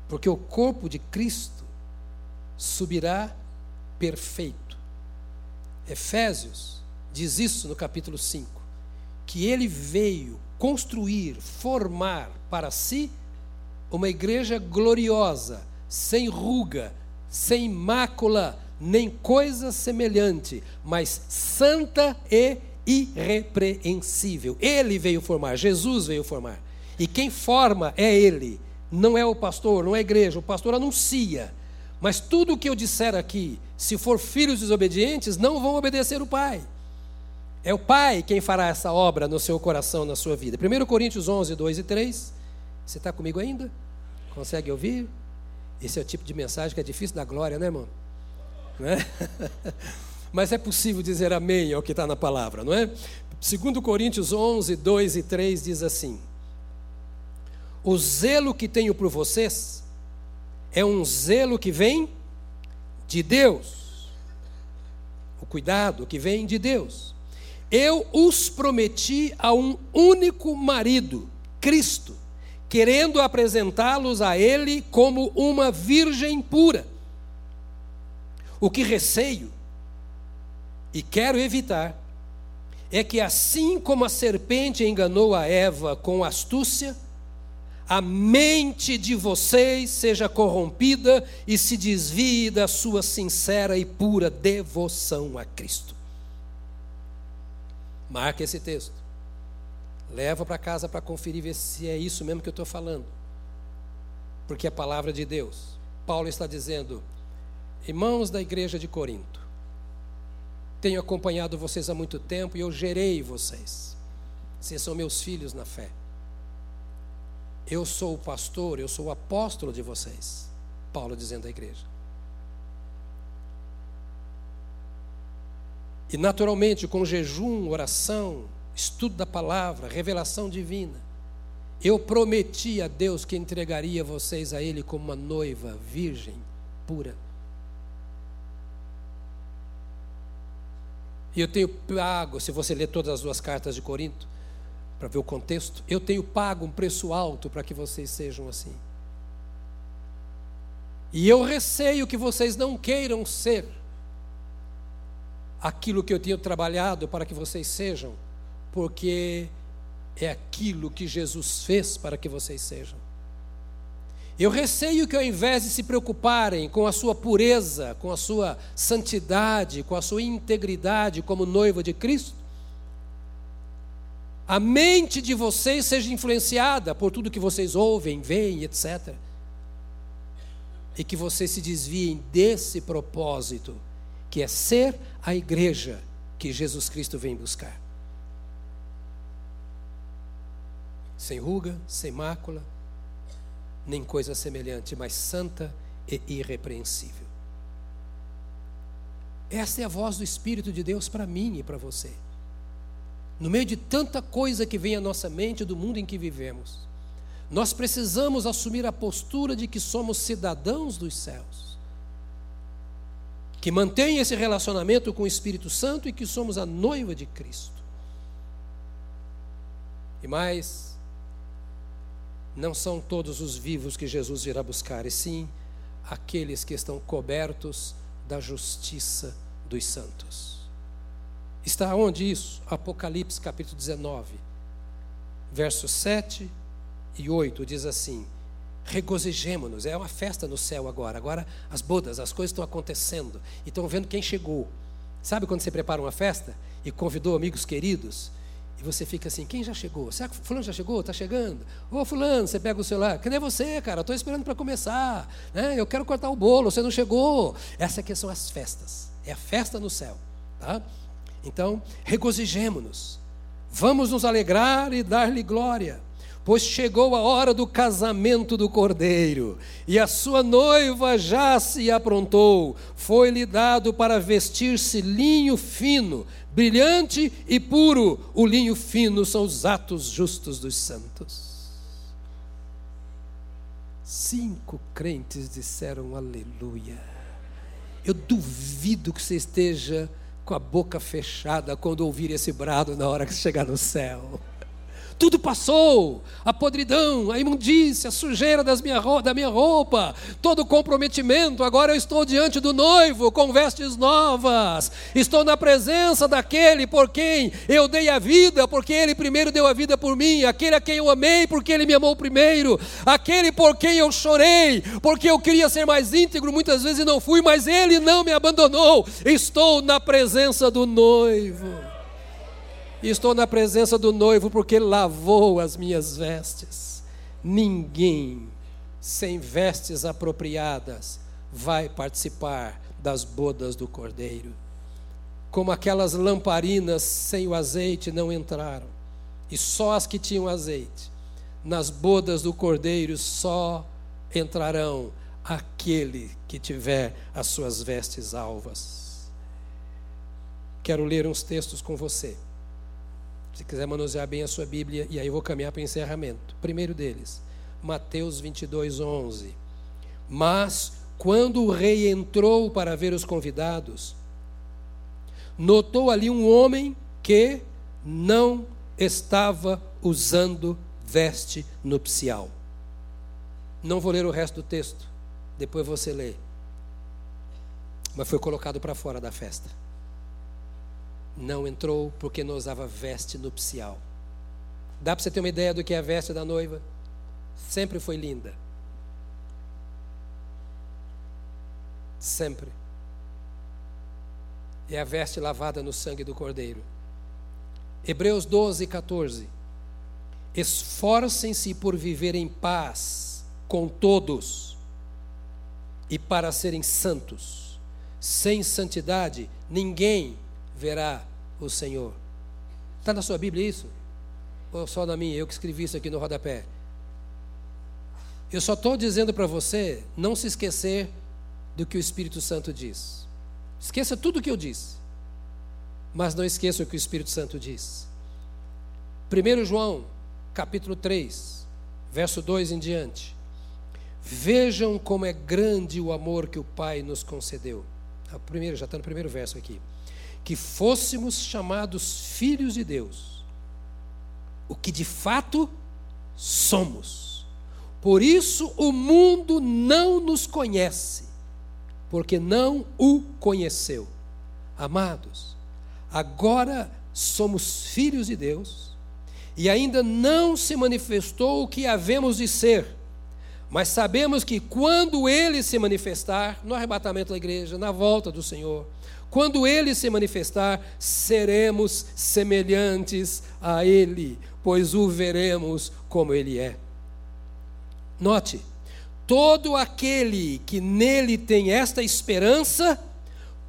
Porque o corpo de Cristo subirá perfeito. Efésios diz isso no capítulo 5, que ele veio construir, formar para si uma igreja gloriosa, sem ruga, sem mácula, nem coisa semelhante, mas santa e irrepreensível. Ele veio formar, Jesus veio formar. E quem forma é ele, não é o pastor, não é a igreja. O pastor anuncia. Mas tudo o que eu disser aqui, se for filhos desobedientes, não vão obedecer o Pai. É o Pai quem fará essa obra no seu coração, na sua vida. 1 Coríntios 11, 2 e 3. Você está comigo ainda? Consegue ouvir? Esse é o tipo de mensagem que é difícil da glória, né, irmão? Não é? Mas é possível dizer amém ao que está na palavra, não é? 2 Coríntios 11, 2 e 3 diz assim: O zelo que tenho por vocês é um zelo que vem de Deus. O cuidado que vem de Deus. Eu os prometi a um único marido, Cristo, querendo apresentá-los a Ele como uma virgem pura. O que receio e quero evitar é que, assim como a serpente enganou a Eva com astúcia, a mente de vocês seja corrompida e se desvie da sua sincera e pura devoção a Cristo. Marque esse texto. Leva para casa para conferir ver se é isso mesmo que eu estou falando. Porque é a palavra de Deus. Paulo está dizendo: Irmãos da igreja de Corinto, tenho acompanhado vocês há muito tempo e eu gerei vocês. Vocês são meus filhos na fé. Eu sou o pastor, eu sou o apóstolo de vocês. Paulo dizendo à igreja. E naturalmente, com jejum, oração, estudo da palavra, revelação divina, eu prometi a Deus que entregaria vocês a Ele como uma noiva virgem, pura. E eu tenho pago, se você ler todas as duas cartas de Corinto, para ver o contexto, eu tenho pago um preço alto para que vocês sejam assim. E eu receio que vocês não queiram ser aquilo que eu tenho trabalhado para que vocês sejam, porque é aquilo que Jesus fez para que vocês sejam. Eu receio que ao invés de se preocuparem com a sua pureza, com a sua santidade, com a sua integridade como noiva de Cristo, a mente de vocês seja influenciada por tudo que vocês ouvem, veem, etc. E que vocês se desviem desse propósito que é ser a igreja que Jesus Cristo vem buscar. Sem ruga, sem mácula, nem coisa semelhante, mas santa e irrepreensível. Essa é a voz do Espírito de Deus para mim e para você. No meio de tanta coisa que vem à nossa mente do mundo em que vivemos, nós precisamos assumir a postura de que somos cidadãos dos céus que mantém esse relacionamento com o Espírito Santo e que somos a noiva de Cristo. E mais, não são todos os vivos que Jesus virá buscar, e sim aqueles que estão cobertos da justiça do dos santos. Está onde isso? Apocalipse capítulo 19, versos 7 e 8 diz assim: Regozijemo-nos, é uma festa no céu agora. Agora as bodas, as coisas estão acontecendo e estão vendo quem chegou. Sabe quando você prepara uma festa e convidou amigos queridos? E você fica assim, quem já chegou? Será que fulano já chegou? Está chegando? Ô fulano, você pega o celular, cadê você, cara? Estou esperando para começar. Né? Eu quero cortar o bolo, você não chegou. Essa aqui são as festas. É a festa no céu. Tá? Então, regozijemo-nos. Vamos nos alegrar e dar-lhe glória pois chegou a hora do casamento do cordeiro, e a sua noiva já se aprontou. Foi-lhe dado para vestir-se linho fino, brilhante e puro. O linho fino são os atos justos dos santos. Cinco crentes disseram aleluia. Eu duvido que você esteja com a boca fechada quando ouvir esse brado na hora que chegar no céu. Tudo passou, a podridão, a imundícia, a sujeira das minha, da minha roupa, todo o comprometimento. Agora eu estou diante do noivo com vestes novas. Estou na presença daquele por quem eu dei a vida, porque ele primeiro deu a vida por mim, aquele a quem eu amei, porque ele me amou primeiro, aquele por quem eu chorei, porque eu queria ser mais íntegro muitas vezes não fui, mas ele não me abandonou. Estou na presença do noivo. E estou na presença do noivo porque lavou as minhas vestes. Ninguém sem vestes apropriadas vai participar das bodas do cordeiro. Como aquelas lamparinas sem o azeite não entraram, e só as que tinham azeite. Nas bodas do cordeiro só entrarão aquele que tiver as suas vestes alvas. Quero ler uns textos com você. Se quiser manusear bem a sua Bíblia, e aí eu vou caminhar para o encerramento. Primeiro deles, Mateus 22, 11. Mas, quando o rei entrou para ver os convidados, notou ali um homem que não estava usando veste nupcial. Não vou ler o resto do texto, depois você lê. Mas foi colocado para fora da festa não entrou porque não usava veste nupcial. Dá para você ter uma ideia do que é a veste da noiva? Sempre foi linda. Sempre. É a veste lavada no sangue do Cordeiro. Hebreus 12, 14. Esforcem-se por viver em paz com todos e para serem santos. Sem santidade, ninguém verá o Senhor. Está na sua Bíblia isso? Ou só na minha? Eu que escrevi isso aqui no rodapé. Eu só estou dizendo para você não se esquecer do que o Espírito Santo diz. Esqueça tudo o que eu disse, mas não esqueça o que o Espírito Santo diz. 1 João, capítulo 3, verso 2 em diante. Vejam como é grande o amor que o Pai nos concedeu. A primeiro, já está no primeiro verso aqui que fôssemos chamados filhos de Deus, o que de fato somos. Por isso o mundo não nos conhece, porque não o conheceu. Amados, agora somos filhos de Deus e ainda não se manifestou o que havemos de ser. Mas sabemos que quando ele se manifestar, no arrebatamento da igreja, na volta do Senhor, quando ele se manifestar, seremos semelhantes a ele, pois o veremos como ele é. Note, todo aquele que nele tem esta esperança,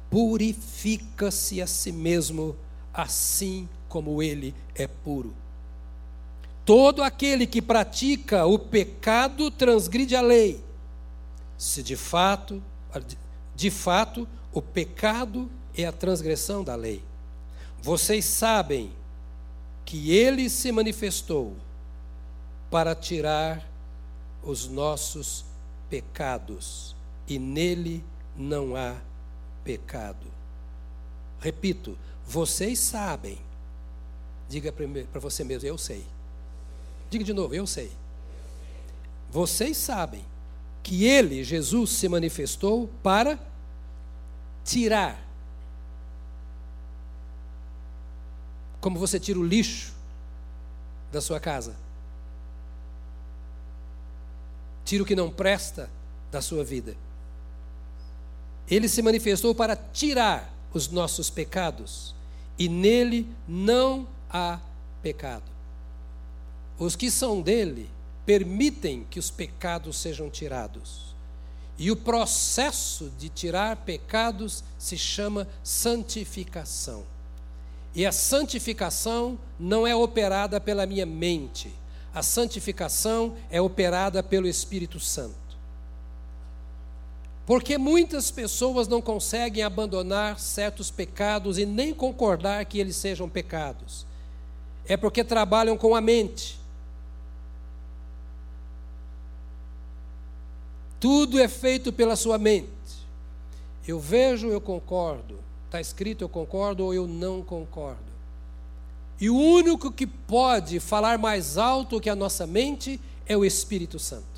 purifica-se a si mesmo, assim como ele é puro. Todo aquele que pratica o pecado transgride a lei. Se de fato, de fato, o pecado é a transgressão da lei. Vocês sabem que ele se manifestou para tirar os nossos pecados, e nele não há pecado. Repito, vocês sabem. Diga para você mesmo, eu sei. Diga de novo, eu sei. Vocês sabem que ele, Jesus, se manifestou para tirar. Como você tira o lixo da sua casa. Tira o que não presta da sua vida. Ele se manifestou para tirar os nossos pecados, e nele não há pecado. Os que são dele permitem que os pecados sejam tirados. E o processo de tirar pecados se chama santificação. E a santificação não é operada pela minha mente, a santificação é operada pelo Espírito Santo. Porque muitas pessoas não conseguem abandonar certos pecados e nem concordar que eles sejam pecados. É porque trabalham com a mente. Tudo é feito pela sua mente. Eu vejo, eu concordo. Está escrito, eu concordo ou eu não concordo. E o único que pode falar mais alto que a nossa mente é o Espírito Santo.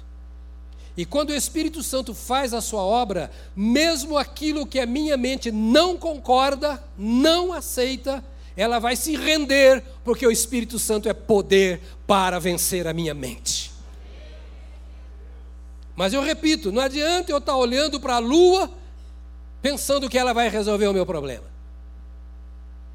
E quando o Espírito Santo faz a sua obra, mesmo aquilo que a minha mente não concorda, não aceita, ela vai se render, porque o Espírito Santo é poder para vencer a minha mente. Mas eu repito, não adianta eu estar olhando para a lua pensando que ela vai resolver o meu problema.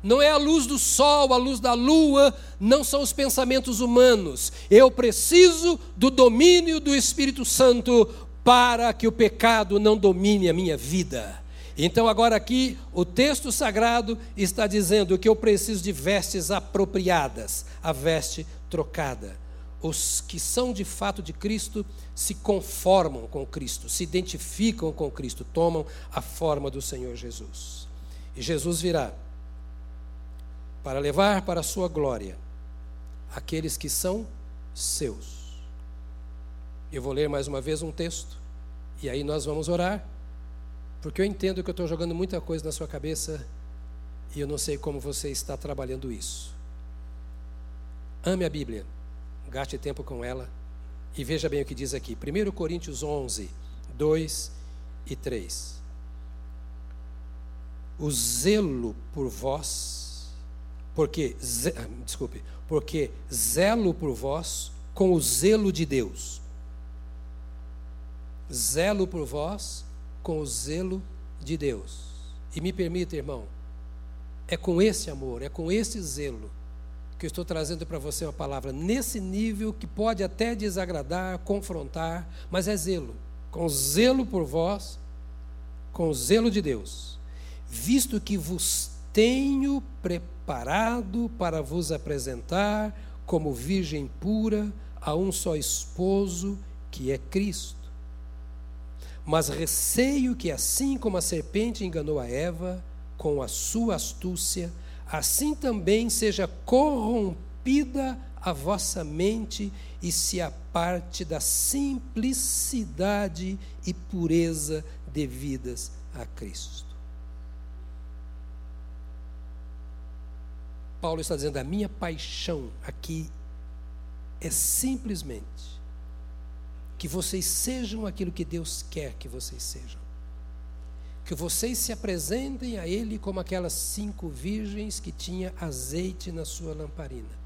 Não é a luz do sol, a luz da lua, não são os pensamentos humanos. Eu preciso do domínio do Espírito Santo para que o pecado não domine a minha vida. Então, agora aqui, o texto sagrado está dizendo que eu preciso de vestes apropriadas, a veste trocada. Os que são de fato de Cristo se conformam com Cristo, se identificam com Cristo, tomam a forma do Senhor Jesus. E Jesus virá para levar para a sua glória aqueles que são seus. Eu vou ler mais uma vez um texto, e aí nós vamos orar, porque eu entendo que eu estou jogando muita coisa na sua cabeça e eu não sei como você está trabalhando isso. Ame a Bíblia, gaste tempo com ela e veja bem o que diz aqui. 1 Coríntios 11, 2 e 3. O zelo por vós porque, desculpe, porque zelo por vós com o zelo de Deus. Zelo por vós com o zelo de Deus. E me permita, irmão, é com esse amor, é com esse zelo que eu estou trazendo para você uma palavra nesse nível que pode até desagradar, confrontar, mas é zelo. Com zelo por vós, com zelo de Deus. Visto que vos tenho preparado para vos apresentar como virgem pura a um só esposo, que é Cristo. Mas receio que, assim como a serpente enganou a Eva com a sua astúcia, assim também seja corrompida a vossa mente e se aparte da simplicidade e pureza devidas a Cristo. Paulo está dizendo: a minha paixão aqui é simplesmente que vocês sejam aquilo que Deus quer que vocês sejam. Que vocês se apresentem a Ele como aquelas cinco virgens que tinha azeite na sua lamparina.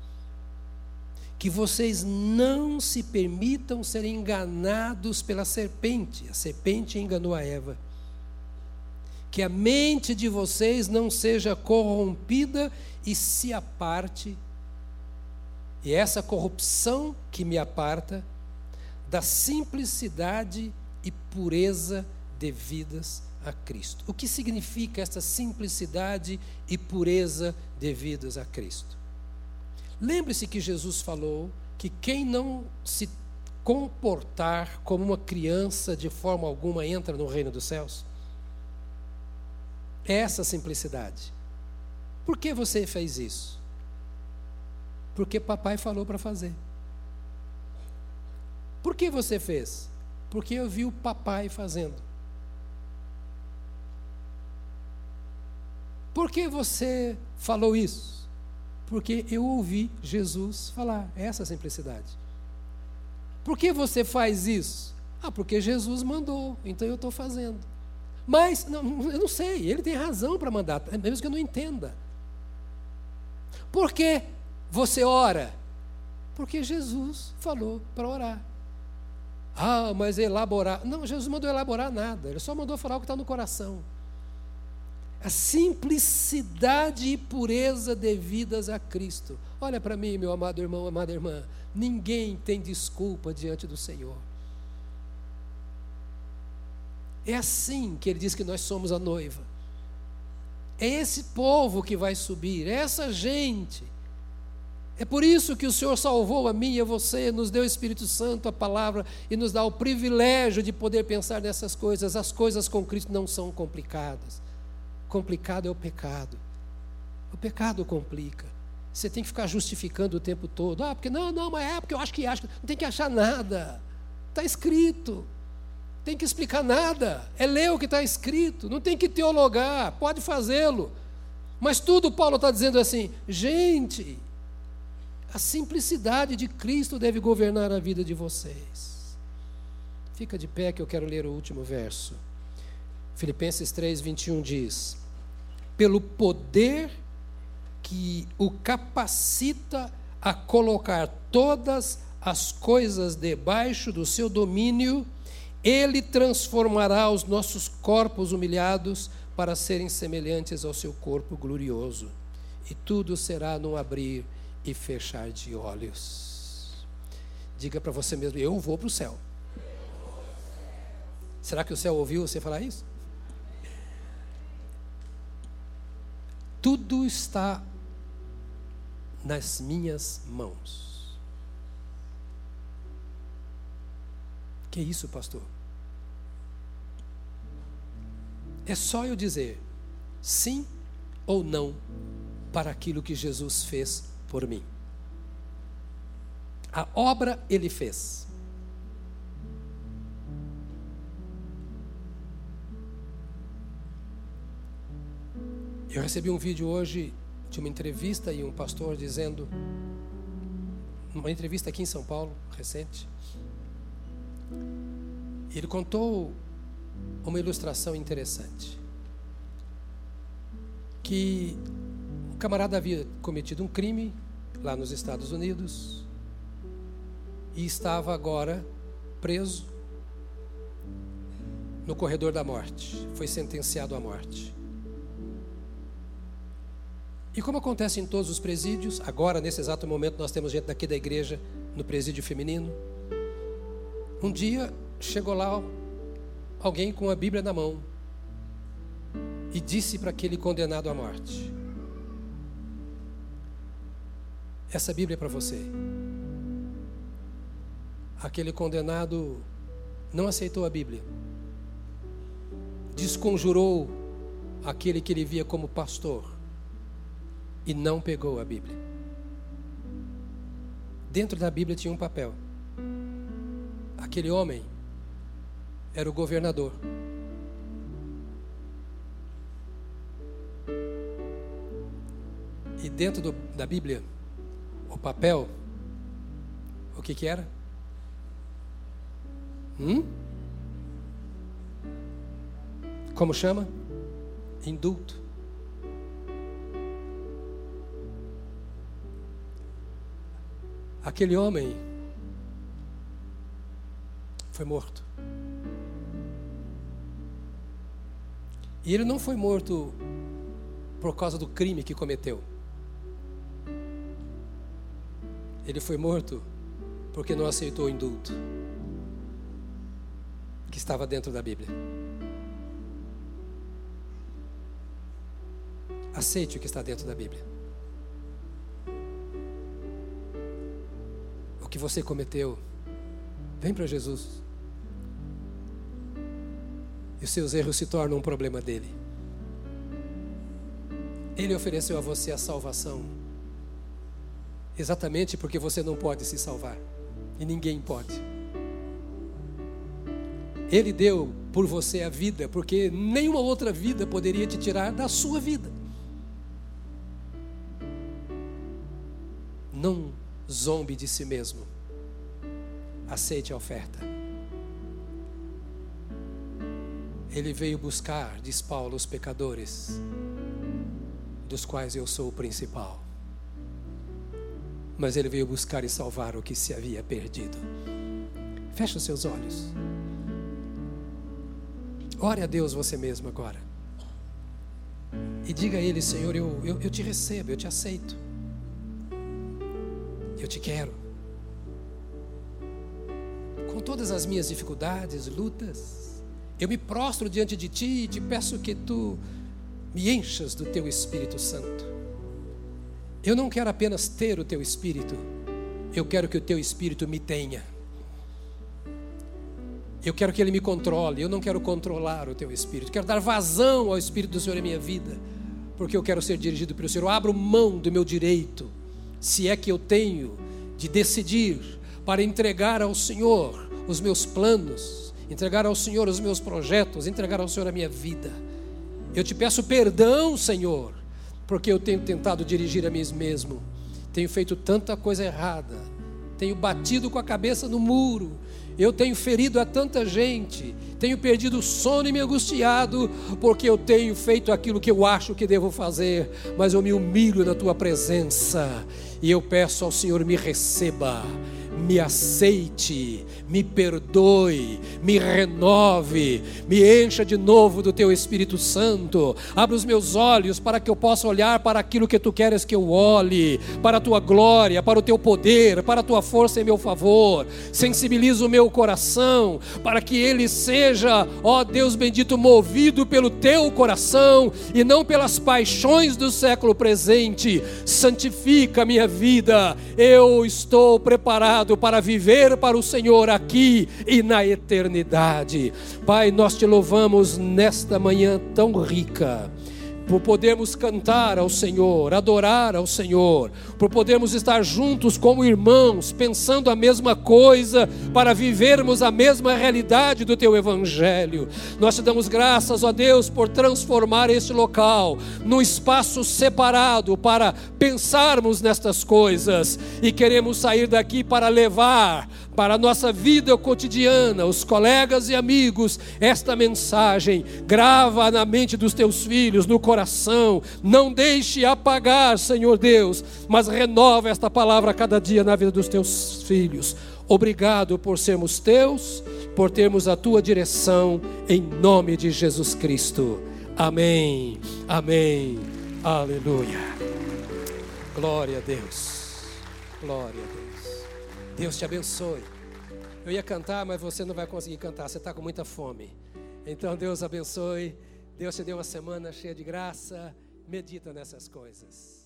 Que vocês não se permitam ser enganados pela serpente. A serpente enganou a Eva que a mente de vocês não seja corrompida e se aparte, e essa corrupção que me aparta, da simplicidade e pureza devidas a Cristo. O que significa essa simplicidade e pureza devidas a Cristo? Lembre-se que Jesus falou que quem não se comportar como uma criança de forma alguma entra no reino dos céus. É essa simplicidade. Por que você fez isso? Porque papai falou para fazer. Por que você fez? Porque eu vi o papai fazendo. Por que você falou isso? Porque eu ouvi Jesus falar. É essa a simplicidade. Por que você faz isso? Ah, porque Jesus mandou, então eu estou fazendo. Mas, não, eu não sei, ele tem razão para mandar, mesmo que eu não entenda. Por que você ora? Porque Jesus falou para orar. Ah, mas elaborar. Não, Jesus mandou elaborar nada, ele só mandou falar o que está no coração. A simplicidade e pureza devidas a Cristo. Olha para mim, meu amado irmão, amada irmã. Ninguém tem desculpa diante do Senhor. É assim que ele diz que nós somos a noiva. É esse povo que vai subir, é essa gente. É por isso que o Senhor salvou a mim e a você, nos deu o Espírito Santo, a palavra, e nos dá o privilégio de poder pensar nessas coisas. As coisas com Cristo não são complicadas. Complicado é o pecado. O pecado complica. Você tem que ficar justificando o tempo todo. Ah, porque não, não, mas é porque eu acho que acho. Não tem que achar nada. Está escrito. Tem que explicar nada. É ler o que está escrito. Não tem que teologar. Pode fazê-lo. Mas tudo Paulo está dizendo assim, gente, a simplicidade de Cristo deve governar a vida de vocês. Fica de pé que eu quero ler o último verso. Filipenses 3, 21 diz: Pelo poder que o capacita a colocar todas as coisas debaixo do seu domínio, ele transformará os nossos corpos humilhados para serem semelhantes ao seu corpo glorioso. E tudo será num abrir e fechar de olhos. Diga para você mesmo: Eu vou para o céu. Será que o céu ouviu você falar isso? Tudo está nas minhas mãos. Que isso, pastor? É só eu dizer sim ou não para aquilo que Jesus fez por mim. A obra ele fez. Eu recebi um vídeo hoje de uma entrevista e um pastor dizendo, uma entrevista aqui em São Paulo, recente. Ele contou uma ilustração interessante. Que o camarada havia cometido um crime lá nos Estados Unidos e estava agora preso no corredor da morte. Foi sentenciado à morte. E como acontece em todos os presídios, agora, nesse exato momento, nós temos gente daqui da igreja no presídio feminino. Um dia chegou lá alguém com a Bíblia na mão e disse para aquele condenado à morte: Essa Bíblia é para você. Aquele condenado não aceitou a Bíblia, desconjurou aquele que ele via como pastor e não pegou a Bíblia. Dentro da Bíblia tinha um papel. Aquele homem era o governador. E dentro do, da Bíblia, o papel, o que que era? Hum? Como chama? Indulto. Aquele homem foi morto. E ele não foi morto por causa do crime que cometeu. Ele foi morto porque não aceitou o indulto que estava dentro da Bíblia. Aceite o que está dentro da Bíblia. O que você cometeu. Vem para Jesus. E os seus erros se tornam um problema dele. Ele ofereceu a você a salvação. Exatamente porque você não pode se salvar. E ninguém pode. Ele deu por você a vida, porque nenhuma outra vida poderia te tirar da sua vida. Zombe de si mesmo. Aceite a oferta. Ele veio buscar, diz Paulo, os pecadores, dos quais eu sou o principal. mas ele veio buscar e salvar o que se havia perdido. Feche os seus olhos. Ore a Deus você mesmo agora. E diga a Ele, Senhor, eu, eu, eu te recebo, eu te aceito. Eu te quero. Com todas as minhas dificuldades, lutas, eu me prostro diante de Ti e te peço que Tu me enchas do Teu Espírito Santo. Eu não quero apenas ter o Teu Espírito, eu quero que o Teu Espírito me tenha. Eu quero que Ele me controle, eu não quero controlar o Teu Espírito, quero dar vazão ao Espírito do Senhor em minha vida, porque eu quero ser dirigido pelo Senhor. Eu abro mão do meu direito, se é que eu tenho, de decidir para entregar ao Senhor os meus planos, entregar ao Senhor os meus projetos, entregar ao Senhor a minha vida. Eu te peço perdão, Senhor, porque eu tenho tentado dirigir a mim mesmo, tenho feito tanta coisa errada, tenho batido com a cabeça no muro, eu tenho ferido a tanta gente, tenho perdido o sono e me angustiado, porque eu tenho feito aquilo que eu acho que devo fazer, mas eu me humilho na tua presença. E eu peço ao Senhor me receba me aceite, me perdoe, me renove, me encha de novo do teu Espírito Santo. Abra os meus olhos para que eu possa olhar para aquilo que tu queres que eu olhe, para a tua glória, para o teu poder, para a tua força em meu favor. Sensibiliza o meu coração para que ele seja, ó Deus bendito, movido pelo teu coração e não pelas paixões do século presente. Santifica minha vida. Eu estou preparado para viver para o Senhor aqui e na eternidade. Pai, nós te louvamos nesta manhã tão rica por podermos cantar ao Senhor, adorar ao Senhor, por podermos estar juntos como irmãos, pensando a mesma coisa, para vivermos a mesma realidade do Teu Evangelho. Nós te damos graças, ó Deus, por transformar este local num espaço separado para pensarmos nestas coisas e queremos sair daqui para levar para a nossa vida cotidiana, os colegas e amigos, esta mensagem. Grava na mente dos teus filhos, no coração. Não deixe apagar, Senhor Deus, mas renova esta palavra a cada dia na vida dos teus filhos. Obrigado por sermos teus, por termos a tua direção, em nome de Jesus Cristo. Amém. Amém. Aleluia. Glória a Deus. Glória a Deus. Deus te abençoe. Eu ia cantar, mas você não vai conseguir cantar, você está com muita fome. Então, Deus abençoe. Deus te deu uma semana cheia de graça. Medita nessas coisas.